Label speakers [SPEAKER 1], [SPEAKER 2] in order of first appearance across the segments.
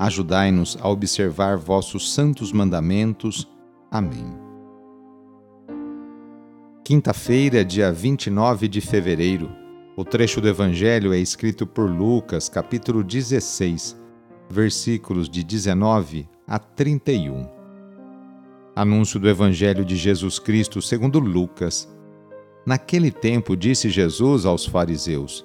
[SPEAKER 1] Ajudai-nos a observar vossos santos mandamentos. Amém. Quinta-feira, dia 29 de fevereiro. O trecho do Evangelho é escrito por Lucas, capítulo 16, versículos de 19 a 31. Anúncio do Evangelho de Jesus Cristo segundo Lucas. Naquele tempo disse Jesus aos fariseus: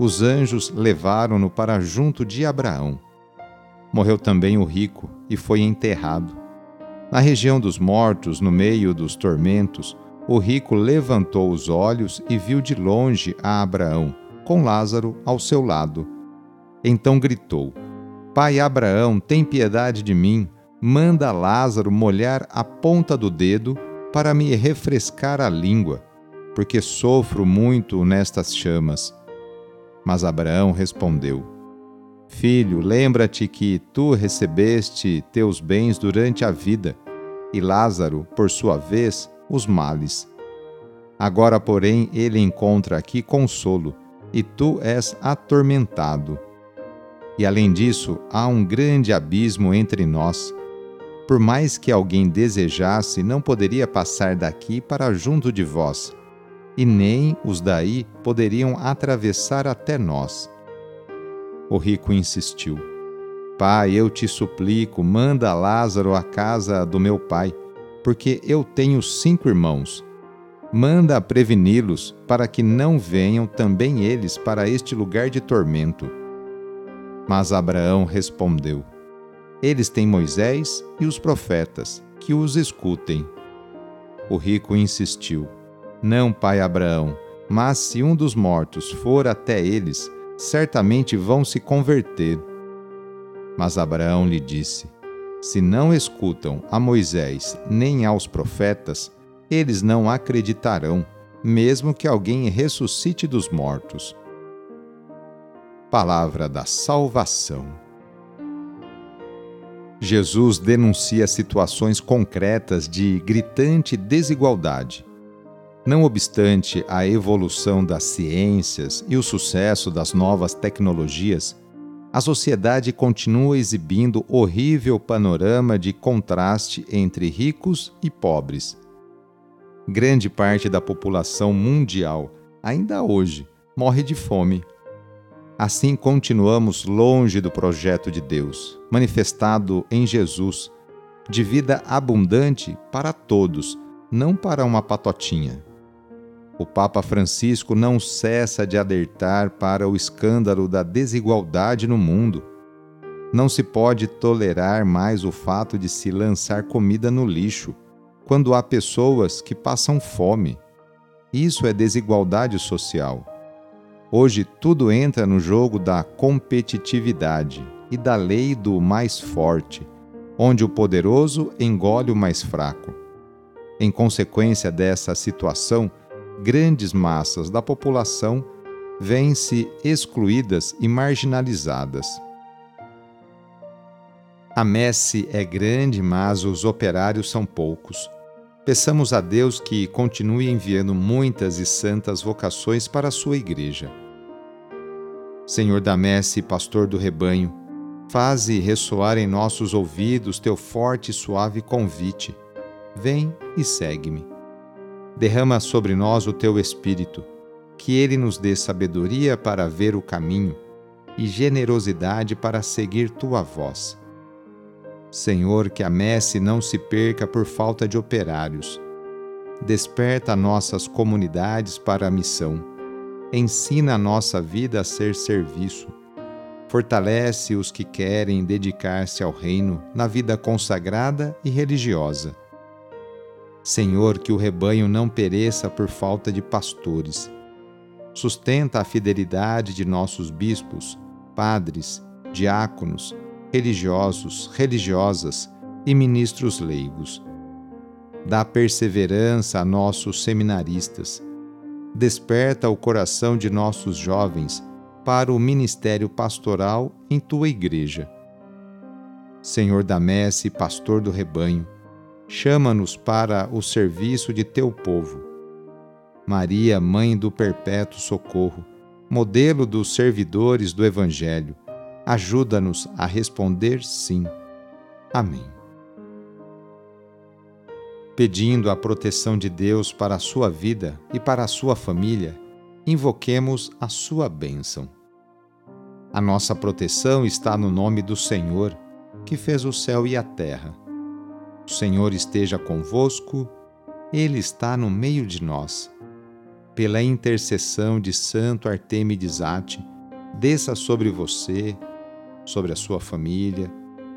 [SPEAKER 1] os anjos levaram-no para junto de Abraão. Morreu também o rico e foi enterrado. Na região dos mortos, no meio dos tormentos, o rico levantou os olhos e viu de longe a Abraão, com Lázaro ao seu lado. Então gritou: Pai Abraão, tem piedade de mim, manda Lázaro molhar a ponta do dedo para me refrescar a língua, porque sofro muito nestas chamas. Mas Abraão respondeu: Filho, lembra-te que tu recebeste teus bens durante a vida, e Lázaro, por sua vez, os males. Agora, porém, ele encontra aqui consolo, e tu és atormentado. E além disso, há um grande abismo entre nós. Por mais que alguém desejasse, não poderia passar daqui para junto de vós e nem os daí poderiam atravessar até nós. O rico insistiu: Pai, eu te suplico, manda Lázaro à casa do meu pai, porque eu tenho cinco irmãos. Manda preveni-los, para que não venham também eles para este lugar de tormento. Mas Abraão respondeu: Eles têm Moisés e os profetas, que os escutem. O rico insistiu: não, pai Abraão, mas se um dos mortos for até eles, certamente vão se converter. Mas Abraão lhe disse: Se não escutam a Moisés nem aos profetas, eles não acreditarão, mesmo que alguém ressuscite dos mortos. Palavra da Salvação. Jesus denuncia situações concretas de gritante desigualdade não obstante a evolução das ciências e o sucesso das novas tecnologias, a sociedade continua exibindo horrível panorama de contraste entre ricos e pobres. Grande parte da população mundial, ainda hoje, morre de fome. Assim continuamos longe do projeto de Deus, manifestado em Jesus, de vida abundante para todos, não para uma patotinha o Papa Francisco não cessa de alertar para o escândalo da desigualdade no mundo. Não se pode tolerar mais o fato de se lançar comida no lixo, quando há pessoas que passam fome. Isso é desigualdade social. Hoje tudo entra no jogo da competitividade e da lei do mais forte, onde o poderoso engole o mais fraco. Em consequência dessa situação, grandes massas da população vêm-se excluídas e marginalizadas. A messe é grande, mas os operários são poucos. Peçamos a Deus que continue enviando muitas e santas vocações para a sua igreja. Senhor da messe, pastor do rebanho, faze ressoar em nossos ouvidos teu forte e suave convite. Vem e segue-me. Derrama sobre nós o teu espírito, que ele nos dê sabedoria para ver o caminho e generosidade para seguir tua voz. Senhor, que a messe não se perca por falta de operários. Desperta nossas comunidades para a missão. Ensina a nossa vida a ser serviço. Fortalece os que querem dedicar-se ao reino na vida consagrada e religiosa. Senhor, que o rebanho não pereça por falta de pastores. Sustenta a fidelidade de nossos bispos, padres, diáconos, religiosos, religiosas e ministros leigos. Dá perseverança a nossos seminaristas. Desperta o coração de nossos jovens para o ministério pastoral em tua igreja. Senhor da messe pastor do rebanho, chama-nos para o serviço de teu povo. Maria, mãe do perpétuo socorro, modelo dos servidores do evangelho, ajuda-nos a responder sim. Amém. Pedindo a proteção de Deus para a sua vida e para a sua família, invoquemos a sua bênção. A nossa proteção está no nome do Senhor, que fez o céu e a terra. O Senhor esteja convosco, Ele está no meio de nós. Pela intercessão de Santo Artemides Ate, desça sobre você, sobre a sua família,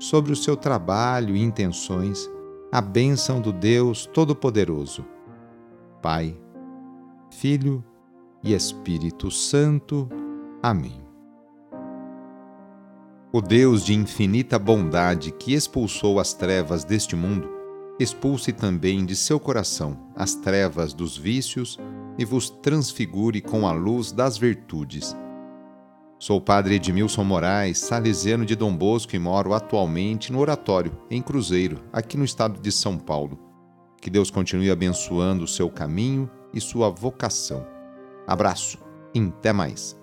[SPEAKER 1] sobre o seu trabalho e intenções, a bênção do Deus Todo-Poderoso. Pai, Filho e Espírito Santo. Amém. O Deus de infinita bondade que expulsou as trevas deste mundo, expulse também de seu coração as trevas dos vícios e vos transfigure com a luz das virtudes Sou padre Edmilson Moraes, salesiano de Dom Bosco e moro atualmente no Oratório, em Cruzeiro, aqui no estado de São Paulo. Que Deus continue abençoando o seu caminho e sua vocação. Abraço e até mais.